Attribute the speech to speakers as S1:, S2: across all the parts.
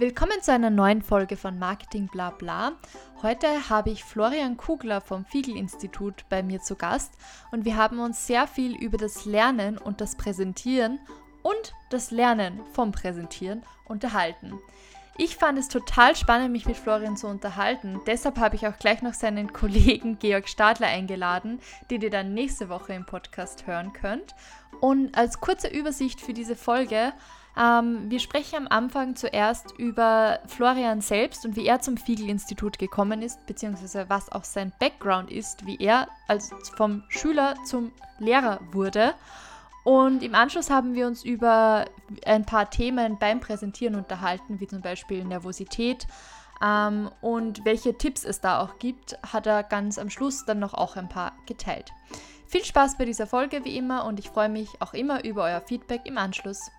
S1: Willkommen zu einer neuen Folge von Marketing Bla Bla. Heute habe ich Florian Kugler vom Fiegel-Institut bei mir zu Gast und wir haben uns sehr viel über das Lernen und das Präsentieren und das Lernen vom Präsentieren unterhalten. Ich fand es total spannend, mich mit Florian zu unterhalten. Deshalb habe ich auch gleich noch seinen Kollegen Georg Stadler eingeladen, den ihr dann nächste Woche im Podcast hören könnt. Und als kurze Übersicht für diese Folge ähm, wir sprechen am Anfang zuerst über Florian selbst und wie er zum Fiegel-Institut gekommen ist, beziehungsweise was auch sein Background ist, wie er als vom Schüler zum Lehrer wurde. Und im Anschluss haben wir uns über ein paar Themen beim Präsentieren unterhalten, wie zum Beispiel Nervosität. Ähm, und welche Tipps es da auch gibt, hat er ganz am Schluss dann noch auch ein paar geteilt. Viel Spaß bei dieser Folge wie immer und ich freue mich auch immer über euer Feedback im Anschluss.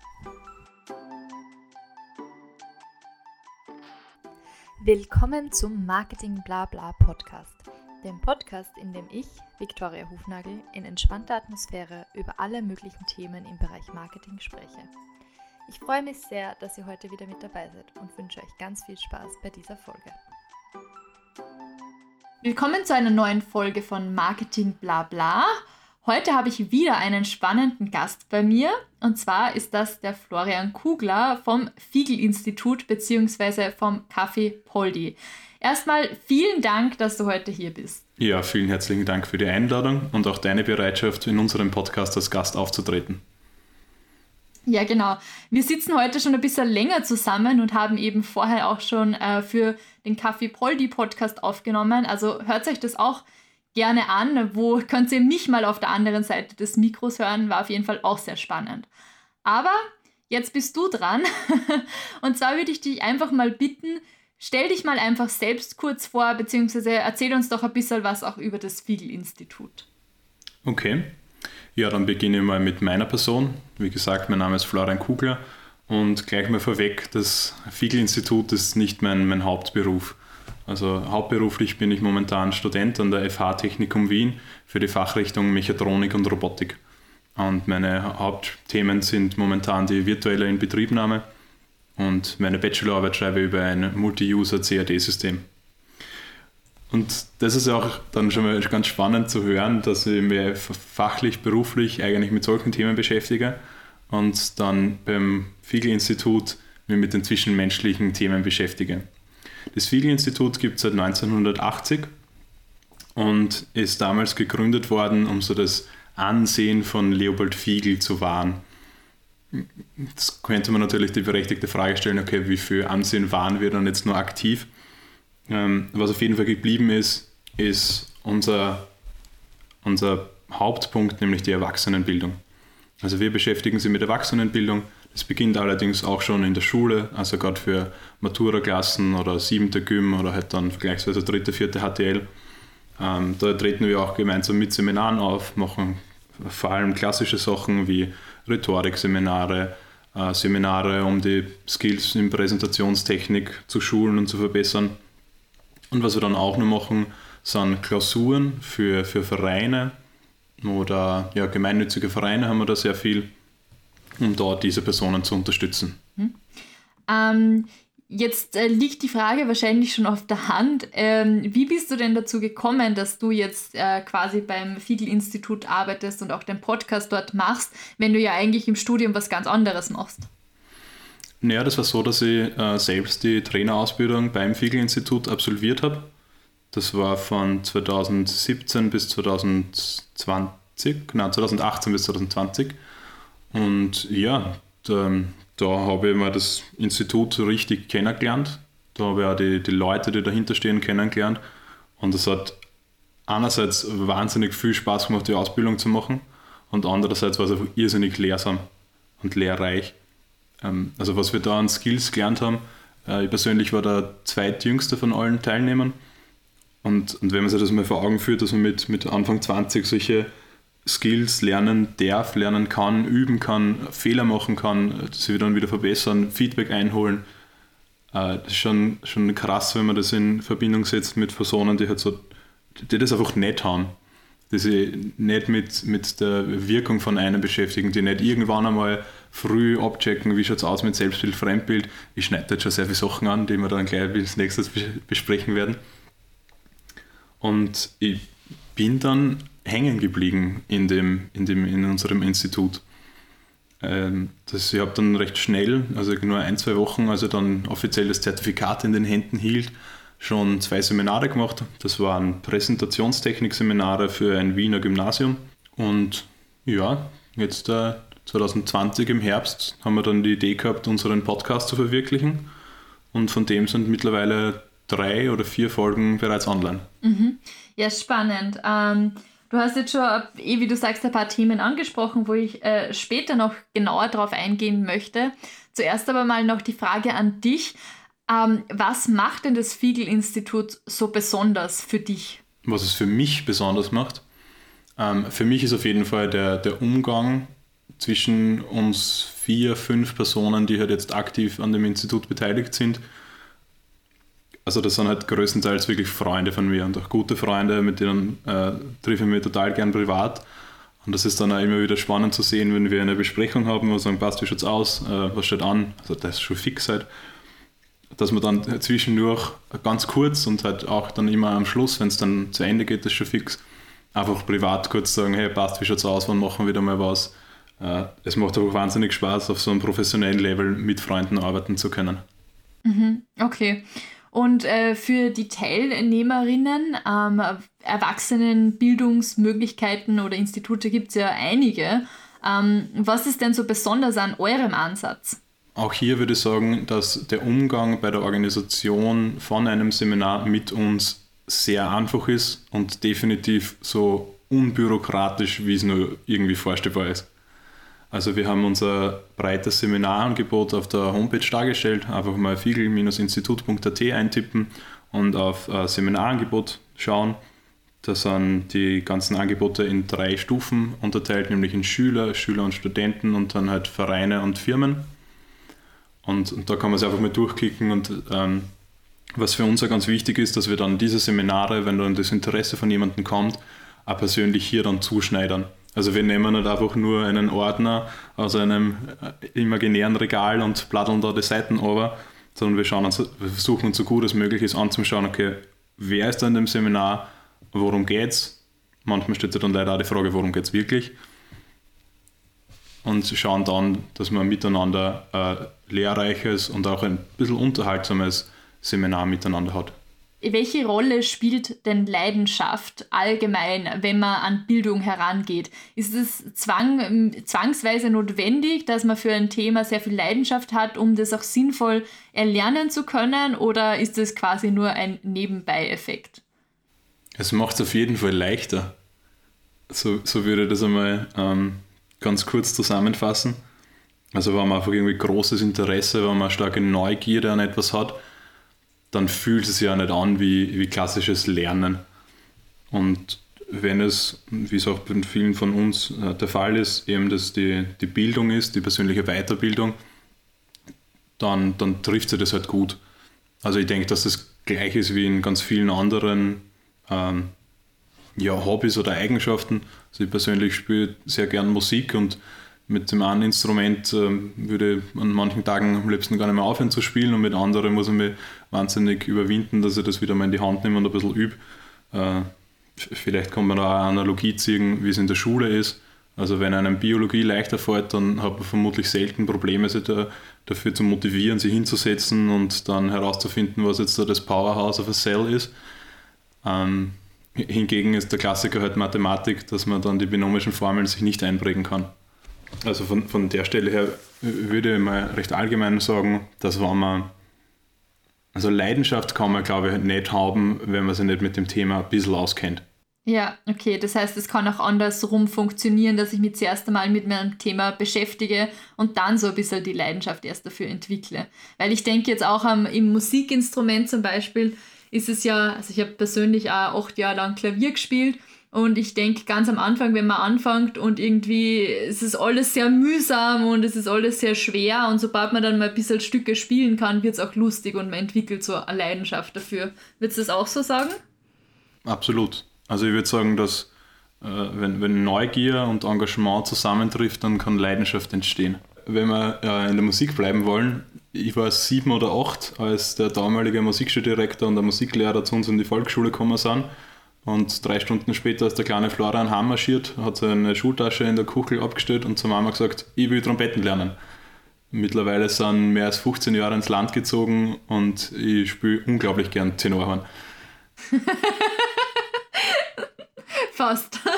S1: Willkommen zum Marketing Blabla Podcast, dem Podcast, in dem ich, Viktoria Hufnagel, in entspannter Atmosphäre über alle möglichen Themen im Bereich Marketing spreche. Ich freue mich sehr, dass ihr heute wieder mit dabei seid und wünsche euch ganz viel Spaß bei dieser Folge. Willkommen zu einer neuen Folge von Marketing Blabla. Heute habe ich wieder einen spannenden Gast bei mir und zwar ist das der Florian Kugler vom Fiegel-Institut bzw. vom Café Poldi. Erstmal vielen Dank, dass du heute hier bist.
S2: Ja, vielen herzlichen Dank für die Einladung und auch deine Bereitschaft, in unserem Podcast als Gast aufzutreten.
S1: Ja, genau. Wir sitzen heute schon ein bisschen länger zusammen und haben eben vorher auch schon äh, für den Café Poldi Podcast aufgenommen. Also hört euch das auch gerne an. Wo könnt ihr mich mal auf der anderen Seite des Mikros hören? War auf jeden Fall auch sehr spannend. Aber jetzt bist du dran. Und zwar würde ich dich einfach mal bitten, stell dich mal einfach selbst kurz vor, beziehungsweise erzähl uns doch ein bisschen was auch über das Fiegel-Institut.
S2: Okay. Ja, dann beginne ich mal mit meiner Person. Wie gesagt, mein Name ist Florian Kugler und gleich mal vorweg, das Fiegel-Institut ist nicht mein, mein Hauptberuf. Also hauptberuflich bin ich momentan Student an der FH Technikum Wien für die Fachrichtung Mechatronik und Robotik. Und meine Hauptthemen sind momentan die virtuelle Inbetriebnahme und meine Bachelorarbeit schreibe über ein Multi-User CAD-System. Und das ist auch dann schon mal ganz spannend zu hören, dass ich mich fachlich, beruflich eigentlich mit solchen Themen beschäftige und dann beim Fiegel-Institut mich mit den zwischenmenschlichen Themen beschäftige. Das Fiegel-Institut gibt es seit 1980 und ist damals gegründet worden, um so das Ansehen von Leopold Fiegel zu wahren. Jetzt könnte man natürlich die berechtigte Frage stellen, okay, wie viel Ansehen waren wir dann jetzt nur aktiv? Ähm, was auf jeden Fall geblieben ist, ist unser, unser Hauptpunkt, nämlich die Erwachsenenbildung. Also wir beschäftigen uns mit Erwachsenenbildung, es beginnt allerdings auch schon in der Schule, also gerade für Matura-Klassen oder siebte Gym oder halt dann vergleichsweise dritte, vierte HTL. Ähm, da treten wir auch gemeinsam mit Seminaren auf, machen vor allem klassische Sachen wie Rhetorik-Seminare, äh, Seminare, um die Skills in Präsentationstechnik zu schulen und zu verbessern. Und was wir dann auch noch machen, sind Klausuren für, für Vereine oder ja, gemeinnützige Vereine haben wir da sehr viel um dort diese Personen zu unterstützen.
S1: Hm. Ähm, jetzt äh, liegt die Frage wahrscheinlich schon auf der Hand. Ähm, wie bist du denn dazu gekommen, dass du jetzt äh, quasi beim Fiegel-Institut arbeitest und auch den Podcast dort machst, wenn du ja eigentlich im Studium was ganz anderes machst?
S2: Naja, das war so, dass ich äh, selbst die Trainerausbildung beim Fiegel-Institut absolviert habe. Das war von 2017 bis 2020, genau 2018 bis 2020. Und ja, da, da habe ich mal das Institut richtig kennengelernt. Da habe ich auch die, die Leute, die dahinter stehen, kennengelernt. Und es hat einerseits wahnsinnig viel Spaß gemacht, die Ausbildung zu machen. Und andererseits war es einfach irrsinnig lehrsam und lehrreich. Ähm, also was wir da an Skills gelernt haben, äh, ich persönlich war der zweitjüngste von allen Teilnehmern. Und, und wenn man sich das mal vor Augen führt, dass man mit, mit Anfang 20 solche Skills lernen darf, lernen kann, üben kann, Fehler machen kann, sie dann wieder verbessern, Feedback einholen. Äh, das ist schon, schon krass, wenn man das in Verbindung setzt mit Personen, die halt so, die das einfach nicht haben. Die sich nicht mit, mit der Wirkung von einem beschäftigen, die nicht irgendwann einmal früh abchecken, wie schaut es aus mit Selbstbild, Fremdbild. Ich schneide jetzt schon sehr viele Sachen an, die wir dann gleich als nächstes besprechen werden. Und ich bin dann hängen geblieben in, dem, in, dem, in unserem Institut. Ähm, das, ich habe dann recht schnell, also nur ein, zwei Wochen, als ich dann offiziell das Zertifikat in den Händen hielt, schon zwei Seminare gemacht. Das waren Präsentationstechnik-Seminare für ein Wiener Gymnasium. Und ja, jetzt äh, 2020 im Herbst haben wir dann die Idee gehabt, unseren Podcast zu verwirklichen. Und von dem sind mittlerweile drei oder vier Folgen bereits online.
S1: Mhm. Ja, spannend. Ähm, du hast jetzt schon, eh wie du sagst, ein paar Themen angesprochen, wo ich äh, später noch genauer darauf eingehen möchte. Zuerst aber mal noch die Frage an dich. Ähm, was macht denn das Fiegel-Institut so besonders für dich?
S2: Was es für mich besonders macht? Ähm, für mich ist auf jeden Fall der, der Umgang zwischen uns vier, fünf Personen, die halt jetzt aktiv an dem Institut beteiligt sind, also das sind halt größtenteils wirklich Freunde von mir und auch gute Freunde, mit denen äh, treffe ich mich total gern privat. Und das ist dann auch immer wieder spannend zu sehen, wenn wir eine Besprechung haben, wir sagen, passt, wie schaut's aus, äh, was steht an, also das ist schon fix halt, dass man dann zwischendurch ganz kurz und halt auch dann immer am Schluss, wenn es dann zu Ende geht, das ist schon fix, einfach privat kurz sagen, hey, passt, wie schaut's aus, wann machen wir wieder mal was. Äh, es macht auch wahnsinnig Spaß, auf so einem professionellen Level mit Freunden arbeiten zu können.
S1: Mhm, okay. Und äh, für die Teilnehmerinnen ähm, Erwachsenenbildungsmöglichkeiten oder Institute gibt es ja einige. Ähm, was ist denn so besonders an eurem Ansatz?
S2: Auch hier würde ich sagen, dass der Umgang bei der Organisation von einem Seminar mit uns sehr einfach ist und definitiv so unbürokratisch, wie es nur irgendwie vorstellbar ist. Also wir haben unser breites Seminarangebot auf der Homepage dargestellt. Einfach mal fiegel-institut.at eintippen und auf äh, Seminarangebot schauen. Da sind die ganzen Angebote in drei Stufen unterteilt, nämlich in Schüler, Schüler und Studenten und dann halt Vereine und Firmen. Und, und da kann man es einfach mal durchklicken und ähm, was für uns auch ganz wichtig ist, dass wir dann diese Seminare, wenn dann das Interesse von jemandem kommt, auch persönlich hier dann zuschneidern. Also wir nehmen nicht einfach nur einen Ordner aus einem äh, imaginären Regal und pladdeln da die Seiten over, sondern wir, schauen uns, wir versuchen uns so gut als möglich ist anzuschauen, okay, wer ist da in dem Seminar, worum geht's? Manchmal steht ja dann leider auch die Frage, worum geht es wirklich? Und schauen dann, dass man miteinander ein lehrreiches und auch ein bisschen unterhaltsames Seminar miteinander hat
S1: welche Rolle spielt denn Leidenschaft allgemein, wenn man an Bildung herangeht? Ist es zwang, zwangsweise notwendig, dass man für ein Thema sehr viel Leidenschaft hat, um das auch sinnvoll erlernen zu können, oder ist es quasi nur ein Nebenbei-Effekt?
S2: Es macht es auf jeden Fall leichter. So, so würde ich das einmal ähm, ganz kurz zusammenfassen. Also wenn man einfach irgendwie großes Interesse, wenn man starke Neugierde an etwas hat, dann fühlt es sich ja nicht an wie, wie klassisches Lernen. Und wenn es, wie es auch bei vielen von uns äh, der Fall ist, eben dass die, die Bildung ist, die persönliche Weiterbildung, dann, dann trifft sie das halt gut. Also ich denke, dass das gleich ist wie in ganz vielen anderen ähm, ja, Hobbys oder Eigenschaften. Also ich persönlich spiele sehr gern Musik und mit dem einen Instrument äh, würde ich an manchen Tagen am liebsten gar nicht mehr aufhören zu spielen und mit anderen muss ich mich wahnsinnig überwinden, dass ich das wieder mal in die Hand nehme und ein bisschen übe. Äh, vielleicht kann man da eine Analogie ziehen, wie es in der Schule ist. Also wenn einem Biologie leichter fällt, dann hat man vermutlich selten Probleme, sich da, dafür zu motivieren, sich hinzusetzen und dann herauszufinden, was jetzt da das Powerhouse of a Cell ist. Ähm, hingegen ist der Klassiker halt Mathematik, dass man dann die binomischen Formeln sich nicht einprägen kann. Also von, von der Stelle her würde ich mal recht allgemein sagen, dass wenn man, also Leidenschaft kann man glaube ich nicht haben, wenn man sich nicht mit dem Thema ein bisschen auskennt.
S1: Ja, okay, das heißt, es kann auch andersrum funktionieren, dass ich mich zuerst einmal mit meinem Thema beschäftige und dann so ein bisschen die Leidenschaft erst dafür entwickle. Weil ich denke jetzt auch am, im Musikinstrument zum Beispiel ist es ja, also ich habe persönlich auch acht Jahre lang Klavier gespielt und ich denke, ganz am Anfang, wenn man anfängt und irgendwie es ist alles sehr mühsam und es ist alles sehr schwer und sobald man dann mal ein bisschen Stücke spielen kann, wird es auch lustig und man entwickelt so eine Leidenschaft dafür. Würdest du das auch so sagen?
S2: Absolut. Also ich würde sagen, dass äh, wenn, wenn Neugier und Engagement zusammentrifft, dann kann Leidenschaft entstehen. wenn wir äh, in der Musik bleiben wollen, ich war sieben oder acht, als der damalige Musikschuldirektor und der Musiklehrer zu uns in die Volksschule gekommen sind. Und drei Stunden später ist der kleine Florian heimmarschiert, hat seine Schultasche in der Kuchel abgestellt und zur Mama gesagt, ich will Trompeten lernen. Mittlerweile sind mehr als 15 Jahre ins Land gezogen und ich spiele unglaublich gern Tenorhorn.
S1: Fast.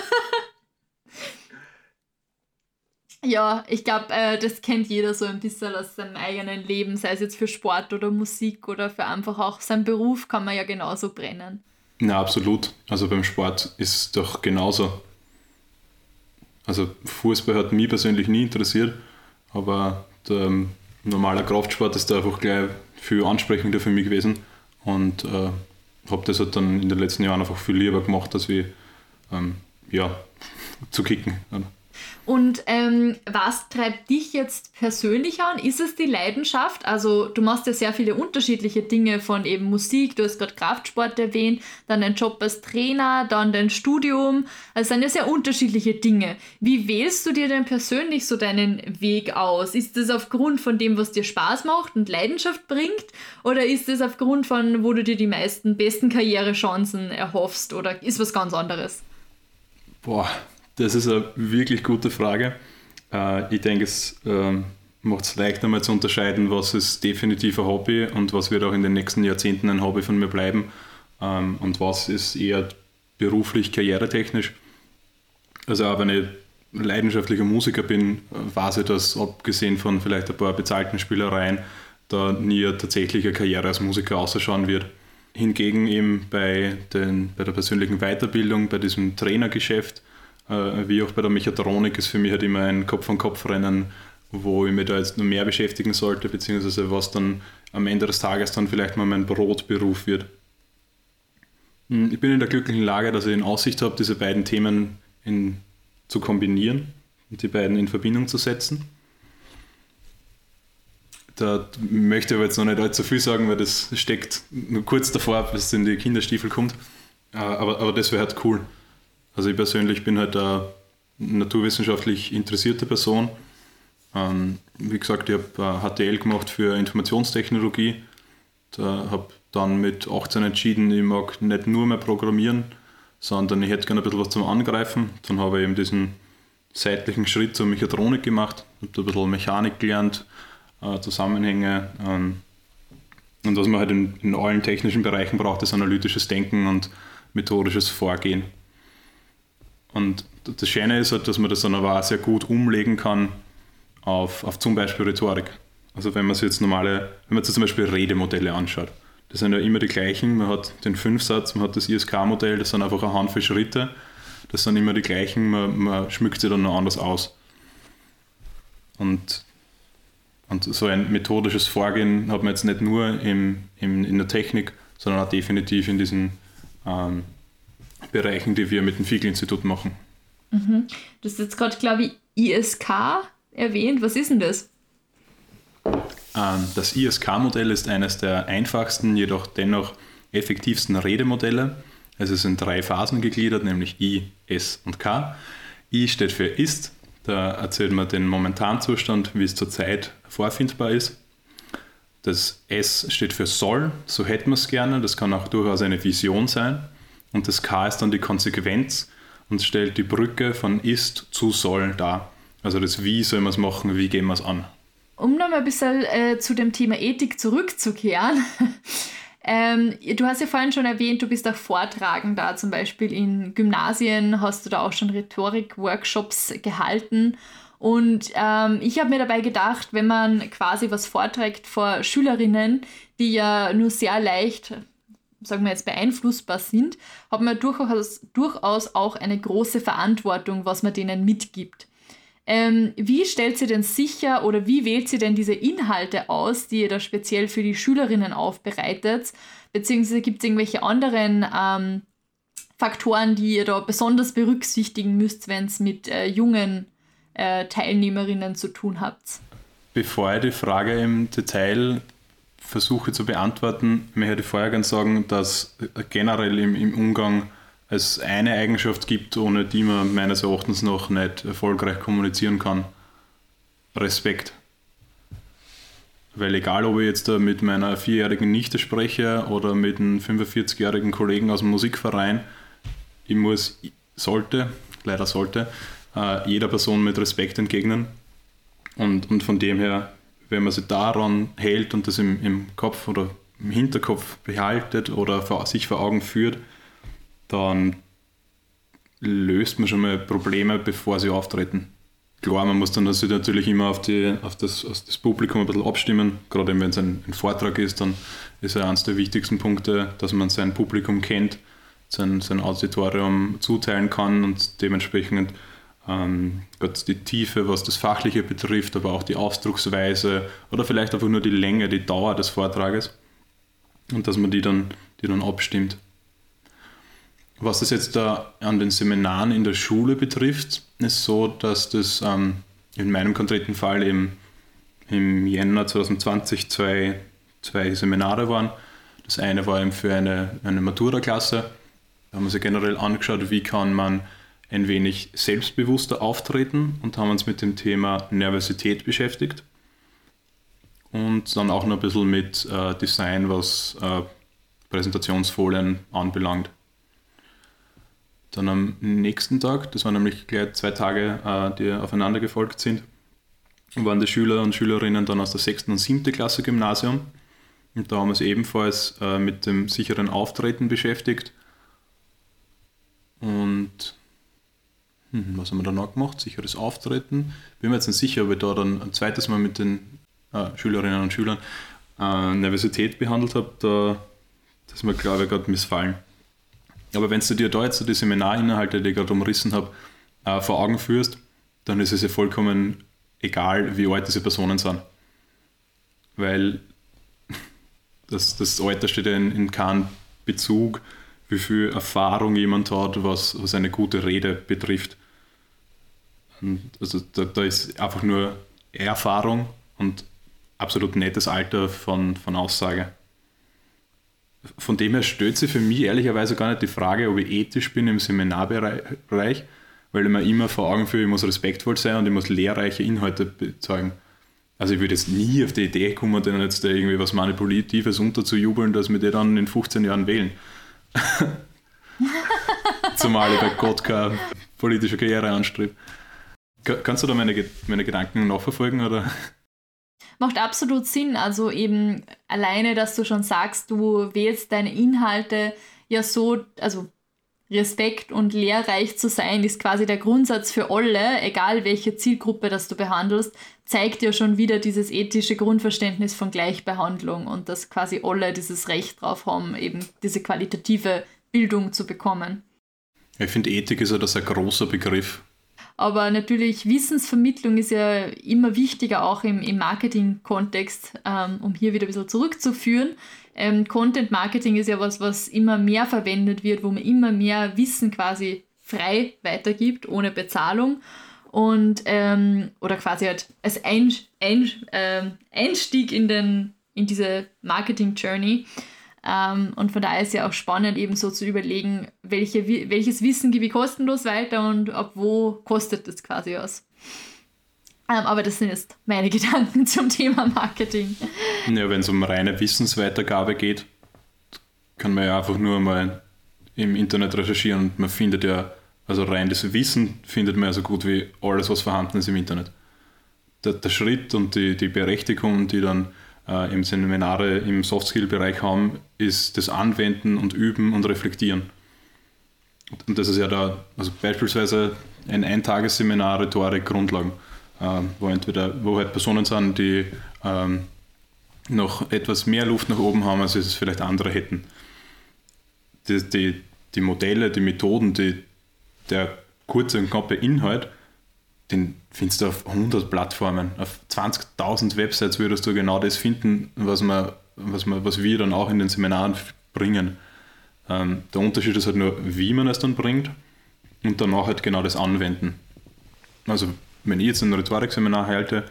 S1: ja, ich glaube, äh, das kennt jeder so ein bisschen aus seinem eigenen Leben, sei es jetzt für Sport oder Musik oder für einfach auch seinen Beruf, kann man ja genauso brennen.
S2: Na, absolut. Also beim Sport ist es doch genauso. Also Fußball hat mich persönlich nie interessiert, aber der ähm, normale Kraftsport ist da einfach gleich viel ansprechender für mich gewesen und äh, habe das halt dann in den letzten Jahren einfach viel lieber gemacht, als wie ähm, ja, zu kicken.
S1: Und ähm, was treibt dich jetzt persönlich an? Ist es die Leidenschaft? Also du machst ja sehr viele unterschiedliche Dinge von eben Musik, du hast gerade Kraftsport erwähnt, dann dein Job als Trainer, dann dein Studium. Also sind ja sehr unterschiedliche Dinge. Wie wählst du dir denn persönlich so deinen Weg aus? Ist es aufgrund von dem, was dir Spaß macht und Leidenschaft bringt? Oder ist es aufgrund von, wo du dir die meisten besten Karrierechancen erhoffst? Oder ist was ganz anderes?
S2: Boah, das ist eine wirklich gute Frage. Äh, ich denke, es ähm, macht es leicht einmal zu unterscheiden, was ist definitiv ein Hobby und was wird auch in den nächsten Jahrzehnten ein Hobby von mir bleiben ähm, und was ist eher beruflich, karrieretechnisch. Also auch wenn ich leidenschaftlicher Musiker bin, weiß ich, dass abgesehen von vielleicht ein paar bezahlten Spielereien da nie eine tatsächliche Karriere als Musiker ausschauen wird. Hingegen eben bei, den, bei der persönlichen Weiterbildung, bei diesem Trainergeschäft, wie auch bei der Mechatronik ist für mich halt immer ein Kopf-an-Kopf-Rennen, wo ich mich da jetzt noch mehr beschäftigen sollte, beziehungsweise was dann am Ende des Tages dann vielleicht mal mein Brotberuf wird. Hm, ich bin in der glücklichen Lage, dass ich in Aussicht habe, diese beiden Themen in, zu kombinieren und die beiden in Verbindung zu setzen. Da möchte ich aber jetzt noch nicht allzu viel sagen, weil das steckt nur kurz davor, bis es in die Kinderstiefel kommt. Äh, aber, aber das wäre halt cool. Also ich persönlich bin halt eine naturwissenschaftlich interessierte Person. Ähm, wie gesagt, ich habe HTL gemacht für Informationstechnologie. Da habe dann mit 18 entschieden, ich mag nicht nur mehr programmieren, sondern ich hätte gerne ein bisschen was zum Angreifen. Dann habe ich eben diesen seitlichen Schritt zur Mechatronik gemacht, habe ein bisschen Mechanik gelernt, äh, Zusammenhänge. Ähm, und was man halt in, in allen technischen Bereichen braucht, ist analytisches Denken und methodisches Vorgehen. Und das Schöne ist halt, dass man das dann aber auch sehr gut umlegen kann auf, auf zum Beispiel Rhetorik. Also wenn man sich jetzt normale, wenn man sich zum Beispiel Redemodelle anschaut, das sind ja immer die gleichen. Man hat den Fünfsatz, man hat das ISK-Modell, das sind einfach eine Handvoll Schritte. Das sind immer die gleichen, man, man schmückt sie dann noch anders aus. Und, und so ein methodisches Vorgehen hat man jetzt nicht nur im, im, in der Technik, sondern auch definitiv in diesen ähm, Bereichen, die wir mit dem Fiegel-Institut machen.
S1: Mhm. Du hast jetzt gerade, glaube ich, ISK erwähnt. Was ist denn das?
S2: Ähm, das ISK-Modell ist eines der einfachsten, jedoch dennoch effektivsten Redemodelle. Es ist in drei Phasen gegliedert, nämlich I, S und K. I steht für ist, da erzählt man den Momentanzustand, wie es zurzeit vorfindbar ist. Das S steht für soll, so hätten wir es gerne, das kann auch durchaus eine Vision sein. Und das K ist dann die Konsequenz und stellt die Brücke von ist zu soll dar. Also das Wie soll man es machen, wie gehen wir es an.
S1: Um nochmal ein bisschen äh, zu dem Thema Ethik zurückzukehren. ähm, du hast ja vorhin schon erwähnt, du bist auch Vortragender, zum Beispiel in Gymnasien hast du da auch schon Rhetorik-Workshops gehalten. Und ähm, ich habe mir dabei gedacht, wenn man quasi was vorträgt vor Schülerinnen, die ja nur sehr leicht sagen wir jetzt, beeinflussbar sind, hat man durchaus, durchaus auch eine große Verantwortung, was man denen mitgibt. Ähm, wie stellt sie denn sicher oder wie wählt sie denn diese Inhalte aus, die ihr da speziell für die Schülerinnen aufbereitet? Beziehungsweise gibt es irgendwelche anderen ähm, Faktoren, die ihr da besonders berücksichtigen müsst, wenn es mit äh, jungen äh, Teilnehmerinnen zu tun habt?
S2: Bevor ich die Frage im Detail versuche zu beantworten, möchte ich vorher gerne sagen, dass generell im, im Umgang es eine Eigenschaft gibt, ohne die man meines Erachtens noch nicht erfolgreich kommunizieren kann. Respekt. Weil egal, ob ich jetzt da mit meiner vierjährigen Nichte spreche oder mit einem 45-jährigen Kollegen aus dem Musikverein, ich muss, sollte, leider sollte, äh, jeder Person mit Respekt entgegnen. Und, und von dem her, wenn man sich daran hält und das im, im Kopf oder im Hinterkopf behaltet oder vor, sich vor Augen führt, dann löst man schon mal Probleme, bevor sie auftreten. Klar, man muss dann natürlich immer auf, die, auf, das, auf das Publikum ein bisschen abstimmen. Gerade wenn es ein, ein, Vortrag ist, dann ist ja eines der wichtigsten Punkte, dass man sein Publikum kennt, sein, sein Auditorium zuteilen kann und dementsprechend ähm, die Tiefe, was das Fachliche betrifft, aber auch die Ausdrucksweise oder vielleicht einfach nur die Länge, die Dauer des Vortrages und dass man die dann, die dann abstimmt. Was das jetzt da an den Seminaren in der Schule betrifft, ist so, dass das ähm, in meinem konkreten Fall eben im Jänner 2020 zwei, zwei Seminare waren. Das eine war eben für eine, eine Matura-Klasse. Da haben wir sich generell angeschaut, wie kann man ein wenig selbstbewusster auftreten und haben uns mit dem Thema Nervosität beschäftigt. Und dann auch noch ein bisschen mit äh, Design, was äh, Präsentationsfolien anbelangt. Dann am nächsten Tag, das waren nämlich gleich zwei Tage, äh, die aufeinander gefolgt sind, waren die Schüler und Schülerinnen dann aus der 6. und 7. Klasse Gymnasium. Und da haben wir uns ebenfalls äh, mit dem sicheren Auftreten beschäftigt. Und was haben wir dann noch gemacht? Sicheres Auftreten. Bin mir jetzt nicht sicher, ob ich da dann ein zweites Mal mit den äh, Schülerinnen und Schülern äh, Nervosität behandelt habe. Da, das ist mir, glaube ich, gerade missfallen. Aber wenn du dir da jetzt so die Seminarinhalte, die ich gerade umrissen habe, äh, vor Augen führst, dann ist es ja vollkommen egal, wie alt diese Personen sind. Weil das, das Alter steht ja in, in keinem Bezug, wie viel Erfahrung jemand hat, was, was eine gute Rede betrifft. Und also da, da ist einfach nur Erfahrung und absolut nettes Alter von, von Aussage von dem her stellt sich für mich ehrlicherweise gar nicht die Frage, ob ich ethisch bin im Seminarbereich, weil ich mir immer vor Augen führe, ich muss respektvoll sein und ich muss lehrreiche Inhalte bezeugen. Also ich würde jetzt nie auf die Idee kommen, denen jetzt da irgendwie was Manipulatives unterzujubeln, dass wir die dann in 15 Jahren wählen. Zumal ich bei Gott keine politische Karriere anstrebe. Kannst du da meine, meine Gedanken nachverfolgen? Oder?
S1: macht absolut Sinn. Also eben alleine, dass du schon sagst, du wählst deine Inhalte ja so, also Respekt und lehrreich zu sein, ist quasi der Grundsatz für alle, egal welche Zielgruppe das du behandelst, zeigt ja schon wieder dieses ethische Grundverständnis von Gleichbehandlung und dass quasi alle dieses Recht drauf haben, eben diese qualitative Bildung zu bekommen.
S2: Ich finde, Ethik ist ja das ein großer Begriff.
S1: Aber natürlich, Wissensvermittlung ist ja immer wichtiger, auch im, im Marketing-Kontext, ähm, um hier wieder ein bisschen zurückzuführen. Ähm, Content Marketing ist ja was, was immer mehr verwendet wird, wo man immer mehr Wissen quasi frei weitergibt, ohne Bezahlung. Und, ähm, oder quasi halt als ein, ein, ähm, Einstieg in, den, in diese Marketing-Journey. Ähm, und von daher ist ja auch spannend, eben so zu überlegen, welche, welches Wissen gebe ich kostenlos weiter und ab wo kostet das quasi was. Ähm, aber das sind jetzt meine Gedanken zum Thema Marketing.
S2: Ja, wenn es um reine Wissensweitergabe geht, kann man ja einfach nur mal im Internet recherchieren und man findet ja, also rein das Wissen findet man ja so gut wie alles, was vorhanden ist im Internet. Der, der Schritt und die, die Berechtigung, die dann äh, im Seminare im Soft-Skill-Bereich haben, ist das Anwenden und Üben und Reflektieren. Und das ist ja da, also beispielsweise ein Eintagesseminar Rhetorik Grundlagen, äh, wo entweder, wo halt Personen sind, die ähm, noch etwas mehr Luft nach oben haben, als es vielleicht andere hätten. Die, die, die Modelle, die Methoden, die, der kurze und knappe Inhalt den findest du auf 100 Plattformen. Auf 20.000 Websites würdest du genau das finden, was, wir, was, wir, was wir dann auch in den Seminaren bringen. Ähm, der Unterschied ist halt nur, wie man es dann bringt und danach halt genau das Anwenden. Also, wenn ich jetzt ein Rhetorikseminar halte,